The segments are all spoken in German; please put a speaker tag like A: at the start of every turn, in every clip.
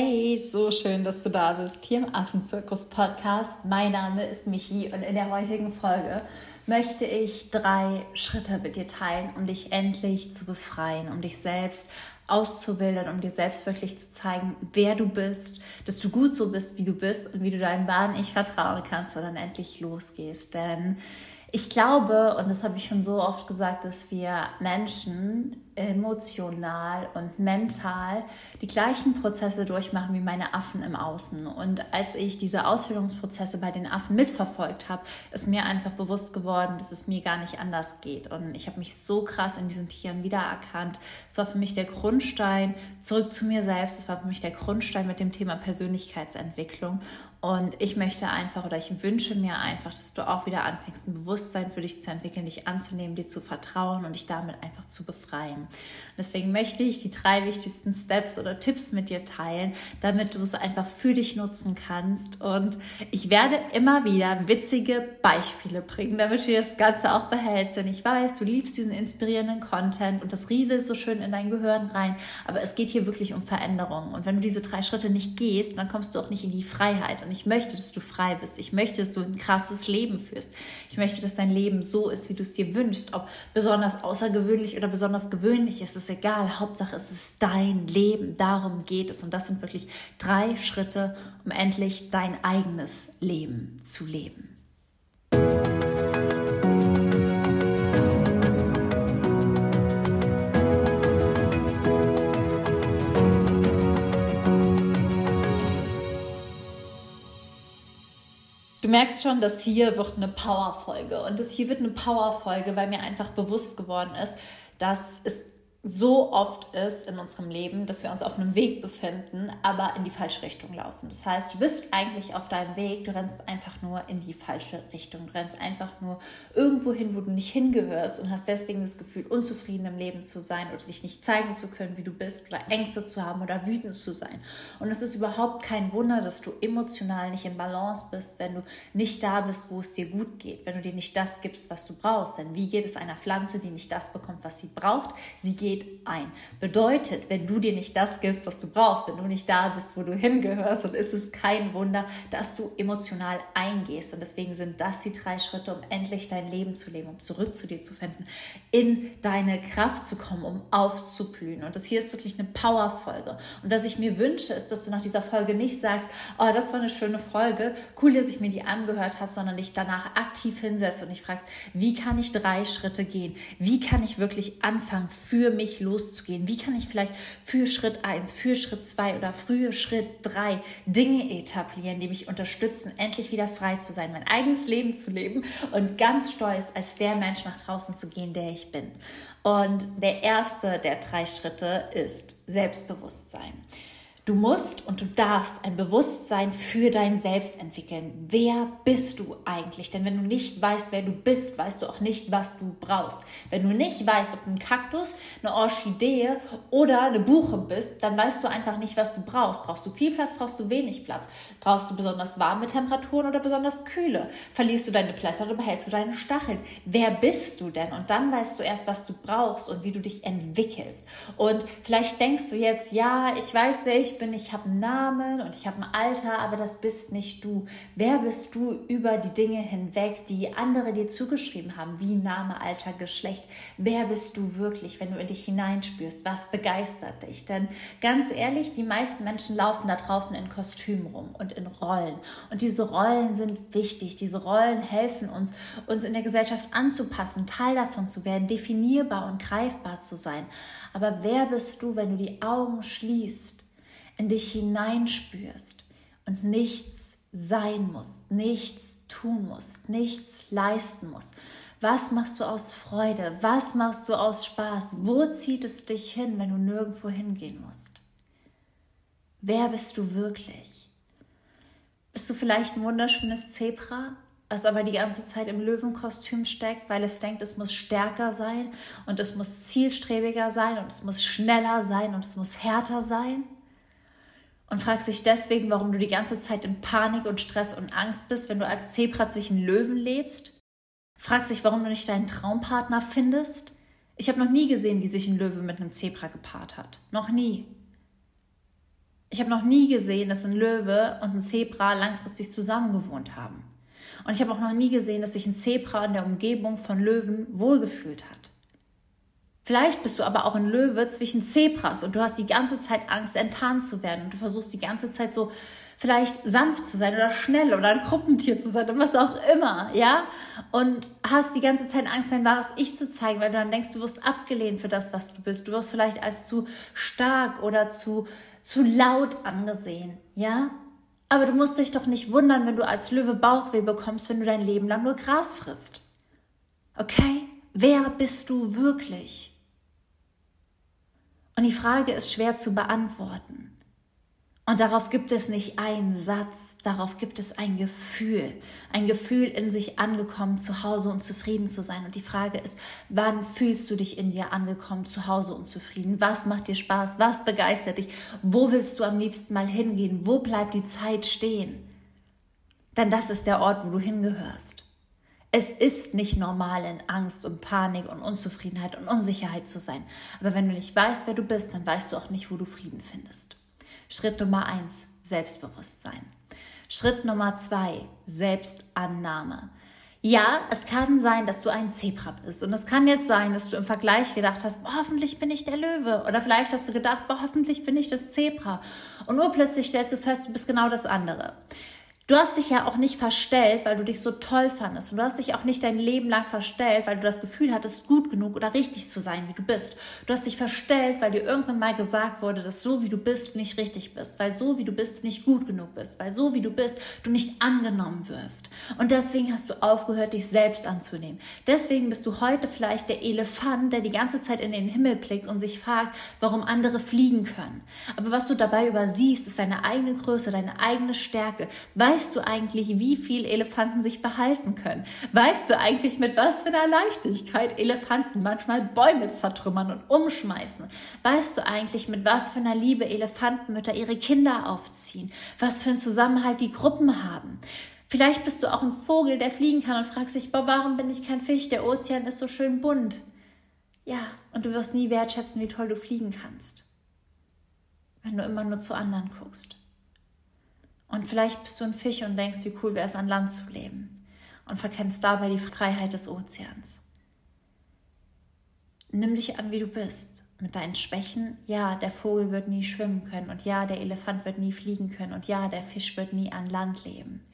A: Hey, so schön, dass du da bist, hier im Affenzirkus Podcast. Mein Name ist Michi und in der heutigen Folge möchte ich drei Schritte mit dir teilen, um dich endlich zu befreien, um dich selbst auszuwildern, um dir selbst wirklich zu zeigen, wer du bist, dass du gut so bist, wie du bist und wie du deinem wahren Ich vertrauen kannst und dann endlich losgehst. Denn ich glaube, und das habe ich schon so oft gesagt, dass wir Menschen emotional und mental die gleichen Prozesse durchmachen wie meine Affen im Außen. Und als ich diese Ausbildungsprozesse bei den Affen mitverfolgt habe, ist mir einfach bewusst geworden, dass es mir gar nicht anders geht. Und ich habe mich so krass in diesen Tieren wiedererkannt. Es war für mich der Grundstein zurück zu mir selbst. Es war für mich der Grundstein mit dem Thema Persönlichkeitsentwicklung. Und ich möchte einfach oder ich wünsche mir einfach, dass du auch wieder anfängst, ein Bewusstsein für dich zu entwickeln, dich anzunehmen, dir zu vertrauen und dich damit einfach zu befreien. Deswegen möchte ich die drei wichtigsten Steps oder Tipps mit dir teilen, damit du es einfach für dich nutzen kannst. Und ich werde immer wieder witzige Beispiele bringen, damit du das Ganze auch behältst. Denn ich weiß, du liebst diesen inspirierenden Content und das rieselt so schön in dein Gehirn rein. Aber es geht hier wirklich um Veränderung. Und wenn du diese drei Schritte nicht gehst, dann kommst du auch nicht in die Freiheit. Und ich möchte, dass du frei bist. Ich möchte, dass du ein krasses Leben führst. Ich möchte, dass dein Leben so ist, wie du es dir wünschst. Ob besonders außergewöhnlich oder besonders gewöhnlich ist es ist egal. Hauptsache, es ist dein Leben. Darum geht es. Und das sind wirklich drei Schritte, um endlich dein eigenes Leben zu leben. Du merkst schon, dass hier wird eine Powerfolge. Und das hier wird eine Powerfolge, weil mir einfach bewusst geworden ist, dass es so oft ist in unserem Leben, dass wir uns auf einem Weg befinden, aber in die falsche Richtung laufen. Das heißt, du bist eigentlich auf deinem Weg, du rennst einfach nur in die falsche Richtung. Du rennst einfach nur irgendwo hin, wo du nicht hingehörst und hast deswegen das Gefühl, unzufrieden im Leben zu sein oder dich nicht zeigen zu können, wie du bist oder Ängste zu haben oder wütend zu sein. Und es ist überhaupt kein Wunder, dass du emotional nicht in Balance bist, wenn du nicht da bist, wo es dir gut geht, wenn du dir nicht das gibst, was du brauchst. Denn wie geht es einer Pflanze, die nicht das bekommt, was sie braucht? Sie geht geht ein. Bedeutet, wenn du dir nicht das gibst, was du brauchst, wenn du nicht da bist, wo du hingehörst, und ist es kein Wunder, dass du emotional eingehst. Und deswegen sind das die drei Schritte, um endlich dein Leben zu leben, um zurück zu dir zu finden, in deine Kraft zu kommen, um aufzublühen. Und das hier ist wirklich eine Powerfolge. Und was ich mir wünsche, ist, dass du nach dieser Folge nicht sagst, oh, das war eine schöne Folge, cool, dass ich mir die angehört habe, sondern dich danach aktiv hinsetzt und dich fragst, wie kann ich drei Schritte gehen? Wie kann ich wirklich anfangen, für mich loszugehen? Wie kann ich vielleicht für Schritt 1, für Schritt 2 oder frühe Schritt 3 Dinge etablieren, die mich unterstützen, endlich wieder frei zu sein, mein eigenes Leben zu leben und ganz stolz als der Mensch nach draußen zu gehen, der ich bin. Und der erste der drei Schritte ist Selbstbewusstsein. Du musst und du darfst ein Bewusstsein für dein Selbst entwickeln. Wer bist du eigentlich? Denn wenn du nicht weißt, wer du bist, weißt du auch nicht, was du brauchst. Wenn du nicht weißt, ob du ein Kaktus, eine Orchidee oder eine Buche bist, dann weißt du einfach nicht, was du brauchst. Brauchst du viel Platz, brauchst du wenig Platz? Brauchst du besonders warme Temperaturen oder besonders kühle? Verlierst du deine Blätter oder behältst du deine Stacheln? Wer bist du denn? Und dann weißt du erst, was du brauchst und wie du dich entwickelst. Und vielleicht denkst du jetzt, ja, ich weiß, wer ich bin, ich habe einen Namen und ich habe ein Alter, aber das bist nicht du. Wer bist du über die Dinge hinweg, die andere dir zugeschrieben haben, wie Name, Alter, Geschlecht? Wer bist du wirklich, wenn du in dich hineinspürst? Was begeistert dich? Denn ganz ehrlich, die meisten Menschen laufen da draußen in Kostümen rum und in Rollen. Und diese Rollen sind wichtig. Diese Rollen helfen uns, uns in der Gesellschaft anzupassen, Teil davon zu werden, definierbar und greifbar zu sein. Aber wer bist du, wenn du die Augen schließt in dich hineinspürst und nichts sein musst, nichts tun musst, nichts leisten musst. Was machst du aus Freude? Was machst du aus Spaß? Wo zieht es dich hin, wenn du nirgendwo hingehen musst? Wer bist du wirklich? Bist du vielleicht ein wunderschönes Zebra, das aber die ganze Zeit im Löwenkostüm steckt, weil es denkt, es muss stärker sein und es muss zielstrebiger sein und es muss schneller sein und es muss härter sein? Und fragst dich deswegen, warum du die ganze Zeit in Panik und Stress und Angst bist, wenn du als Zebra zwischen Löwen lebst? Fragst dich, warum du nicht deinen Traumpartner findest? Ich habe noch nie gesehen, wie sich ein Löwe mit einem Zebra gepaart hat. Noch nie. Ich habe noch nie gesehen, dass ein Löwe und ein Zebra langfristig zusammen gewohnt haben. Und ich habe auch noch nie gesehen, dass sich ein Zebra in der Umgebung von Löwen wohlgefühlt hat. Vielleicht bist du aber auch ein Löwe zwischen Zebras und du hast die ganze Zeit Angst, enttarnt zu werden und du versuchst die ganze Zeit so vielleicht sanft zu sein oder schnell oder ein Gruppentier zu sein oder was auch immer, ja? Und hast die ganze Zeit Angst, dein wahres Ich zu zeigen, weil du dann denkst, du wirst abgelehnt für das, was du bist. Du wirst vielleicht als zu stark oder zu, zu laut angesehen, ja? Aber du musst dich doch nicht wundern, wenn du als Löwe Bauchweh bekommst, wenn du dein Leben lang nur Gras frisst. Okay? Wer bist du wirklich? Und die Frage ist schwer zu beantworten. Und darauf gibt es nicht einen Satz, darauf gibt es ein Gefühl, ein Gefühl in sich angekommen, zu Hause und zufrieden zu sein. Und die Frage ist, wann fühlst du dich in dir angekommen, zu Hause und zufrieden? Was macht dir Spaß? Was begeistert dich? Wo willst du am liebsten mal hingehen? Wo bleibt die Zeit stehen? Denn das ist der Ort, wo du hingehörst. Es ist nicht normal, in Angst und Panik und Unzufriedenheit und Unsicherheit zu sein. Aber wenn du nicht weißt, wer du bist, dann weißt du auch nicht, wo du Frieden findest. Schritt Nummer eins, Selbstbewusstsein. Schritt Nummer zwei, Selbstannahme. Ja, es kann sein, dass du ein Zebra bist. Und es kann jetzt sein, dass du im Vergleich gedacht hast, boah, hoffentlich bin ich der Löwe. Oder vielleicht hast du gedacht, boah, hoffentlich bin ich das Zebra. Und nur plötzlich stellst du fest, du bist genau das andere. Du hast dich ja auch nicht verstellt, weil du dich so toll fandest. Und du hast dich auch nicht dein Leben lang verstellt, weil du das Gefühl hattest, gut genug oder richtig zu sein, wie du bist. Du hast dich verstellt, weil dir irgendwann mal gesagt wurde, dass so wie du bist, du nicht richtig bist. Weil so wie du bist, du nicht gut genug bist. Weil so wie du bist, du nicht angenommen wirst. Und deswegen hast du aufgehört, dich selbst anzunehmen. Deswegen bist du heute vielleicht der Elefant, der die ganze Zeit in den Himmel blickt und sich fragt, warum andere fliegen können. Aber was du dabei übersiehst, ist deine eigene Größe, deine eigene Stärke. Weil Weißt du eigentlich, wie viel Elefanten sich behalten können? Weißt du eigentlich, mit was für einer Leichtigkeit Elefanten manchmal Bäume zertrümmern und umschmeißen? Weißt du eigentlich, mit was für einer Liebe Elefantenmütter ihre Kinder aufziehen? Was für einen Zusammenhalt die Gruppen haben? Vielleicht bist du auch ein Vogel, der fliegen kann und fragst dich, boah, warum bin ich kein Fisch? Der Ozean ist so schön bunt. Ja, und du wirst nie wertschätzen, wie toll du fliegen kannst, wenn du immer nur zu anderen guckst. Und vielleicht bist du ein Fisch und denkst, wie cool wäre es, an Land zu leben. Und verkennst dabei die Freiheit des Ozeans. Nimm dich an, wie du bist. Mit deinen Schwächen, ja, der Vogel wird nie schwimmen können und ja, der Elefant wird nie fliegen können und ja, der Fisch wird nie an Land leben.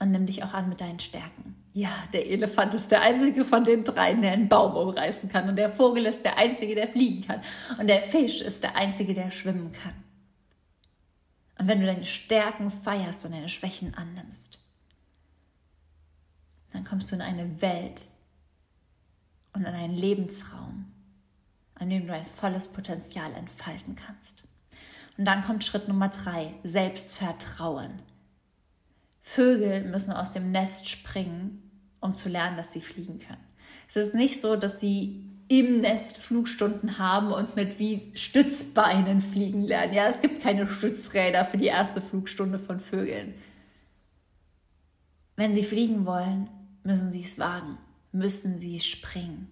A: Und nimm dich auch an mit deinen Stärken. Ja, der Elefant ist der einzige von den dreien, der einen Baum umreißen kann und der Vogel ist der einzige, der fliegen kann und der Fisch ist der einzige, der schwimmen kann. Und wenn du deine Stärken feierst und deine Schwächen annimmst, dann kommst du in eine Welt und in einen Lebensraum, an dem du ein volles Potenzial entfalten kannst. Und dann kommt Schritt Nummer drei, Selbstvertrauen. Vögel müssen aus dem Nest springen, um zu lernen, dass sie fliegen können. Es ist nicht so, dass sie im Nest Flugstunden haben und mit wie Stützbeinen fliegen lernen. Ja, es gibt keine Stützräder für die erste Flugstunde von Vögeln. Wenn sie fliegen wollen, müssen sie es wagen, müssen sie springen,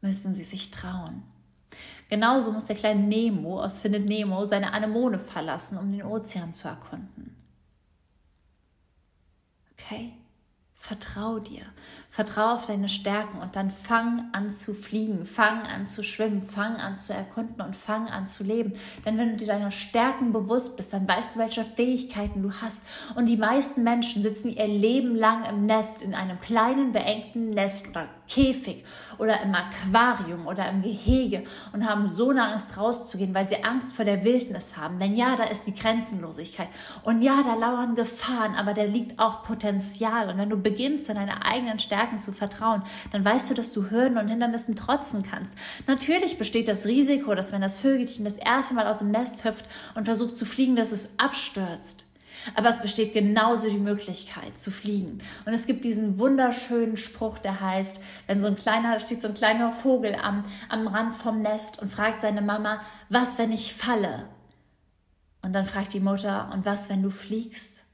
A: müssen sie sich trauen. Genauso muss der kleine Nemo aus Findet Nemo seine Anemone verlassen, um den Ozean zu erkunden. Okay? Vertrau dir. Vertrau auf deine Stärken und dann fang an zu fliegen, fang an zu schwimmen, fang an zu erkunden und fang an zu leben. Denn wenn du dir deiner Stärken bewusst bist, dann weißt du, welche Fähigkeiten du hast. Und die meisten Menschen sitzen ihr Leben lang im Nest, in einem kleinen, beengten Nest oder Käfig oder im Aquarium oder im Gehege und haben so eine Angst rauszugehen, weil sie Angst vor der Wildnis haben. Denn ja, da ist die Grenzenlosigkeit. Und ja, da lauern Gefahren, aber da liegt auch Potenzial. Und wenn du beginnst, an deine eigenen Stärken zu vertrauen, dann weißt du, dass du Hürden und Hindernissen trotzen kannst. Natürlich besteht das Risiko, dass wenn das Vögelchen das erste Mal aus dem Nest hüpft und versucht zu fliegen, dass es abstürzt. Aber es besteht genauso die Möglichkeit zu fliegen. Und es gibt diesen wunderschönen Spruch, der heißt, wenn so ein kleiner, steht so ein kleiner Vogel am, am Rand vom Nest und fragt seine Mama, was, wenn ich falle? Und dann fragt die Mutter, und was, wenn du fliegst?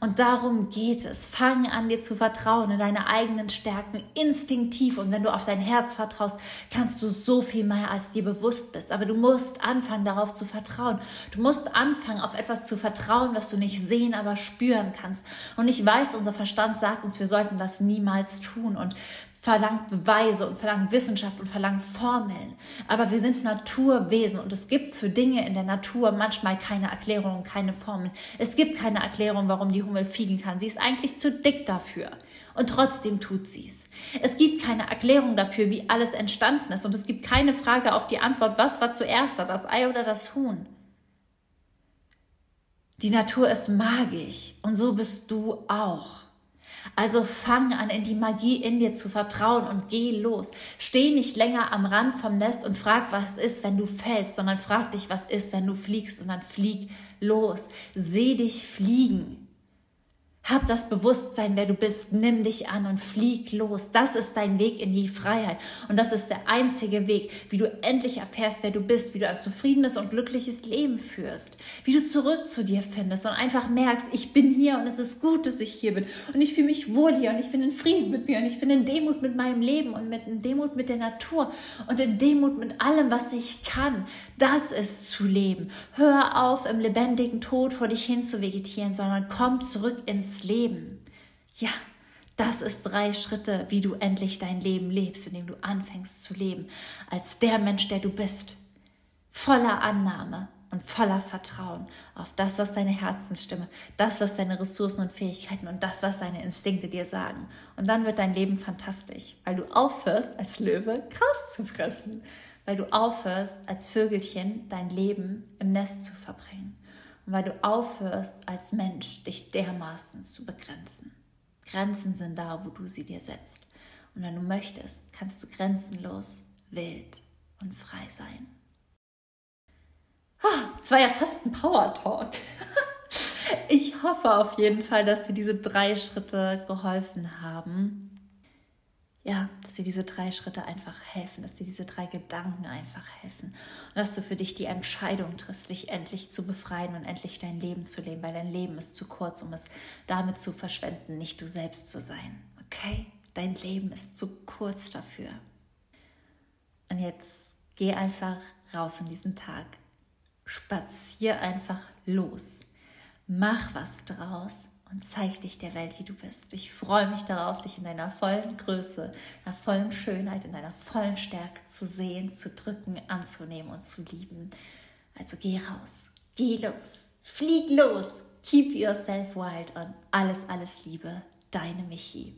A: Und darum geht es. Fang an, dir zu vertrauen in deine eigenen Stärken instinktiv. Und wenn du auf dein Herz vertraust, kannst du so viel mehr, als dir bewusst bist. Aber du musst anfangen, darauf zu vertrauen. Du musst anfangen, auf etwas zu vertrauen, was du nicht sehen, aber spüren kannst. Und ich weiß, unser Verstand sagt uns, wir sollten das niemals tun. Und verlangt Beweise und verlangt Wissenschaft und verlangt Formeln. Aber wir sind Naturwesen und es gibt für Dinge in der Natur manchmal keine Erklärung, keine Formeln. Es gibt keine Erklärung, warum die Hummel fliegen kann. Sie ist eigentlich zu dick dafür. Und trotzdem tut sie es. Es gibt keine Erklärung dafür, wie alles entstanden ist. Und es gibt keine Frage auf die Antwort, was war zuerst da, das Ei oder das Huhn. Die Natur ist magisch und so bist du auch. Also fang an, in die Magie in dir zu vertrauen und geh los. Steh nicht länger am Rand vom Nest und frag, was ist, wenn du fällst, sondern frag dich, was ist, wenn du fliegst und dann flieg los. Seh dich fliegen. Hab das Bewusstsein, wer du bist, nimm dich an und flieg los. Das ist dein Weg in die Freiheit. Und das ist der einzige Weg, wie du endlich erfährst, wer du bist, wie du ein zufriedenes und glückliches Leben führst, wie du zurück zu dir findest und einfach merkst, ich bin hier und es ist gut, dass ich hier bin und ich fühle mich wohl hier und ich bin in Frieden mit mir und ich bin in Demut mit meinem Leben und mit in Demut mit der Natur und in Demut mit allem, was ich kann. Das ist zu leben. Hör auf, im lebendigen Tod vor dich hin zu vegetieren, sondern komm zurück ins Leben. Ja, das ist drei Schritte, wie du endlich dein Leben lebst, indem du anfängst zu leben als der Mensch, der du bist. Voller Annahme und voller Vertrauen auf das, was deine Herzensstimme, das, was deine Ressourcen und Fähigkeiten und das, was deine Instinkte dir sagen. Und dann wird dein Leben fantastisch, weil du aufhörst, als Löwe Gras zu fressen, weil du aufhörst, als Vögelchen dein Leben im Nest zu verbringen und weil du aufhörst, als Mensch dich dermaßen zu begrenzen. Grenzen sind da, wo du sie dir setzt. Und wenn du möchtest, kannst du grenzenlos, wild und frei sein. Es war ja fast ein Power Talk. Ich hoffe auf jeden Fall, dass dir diese drei Schritte geholfen haben ja, dass dir diese drei Schritte einfach helfen, dass dir diese drei Gedanken einfach helfen und dass du für dich die Entscheidung triffst, dich endlich zu befreien und endlich dein Leben zu leben, weil dein Leben ist zu kurz, um es damit zu verschwenden, nicht du selbst zu sein. Okay? Dein Leben ist zu kurz dafür. Und jetzt geh einfach raus in diesen Tag. Spazier einfach los. Mach was draus und zeig dich der Welt, wie du bist. Ich freue mich darauf, dich in deiner vollen Größe, deiner vollen Schönheit, in deiner vollen Stärke zu sehen, zu drücken, anzunehmen und zu lieben. Also geh raus, geh los, flieg los, keep yourself wild und alles, alles Liebe, deine Michi.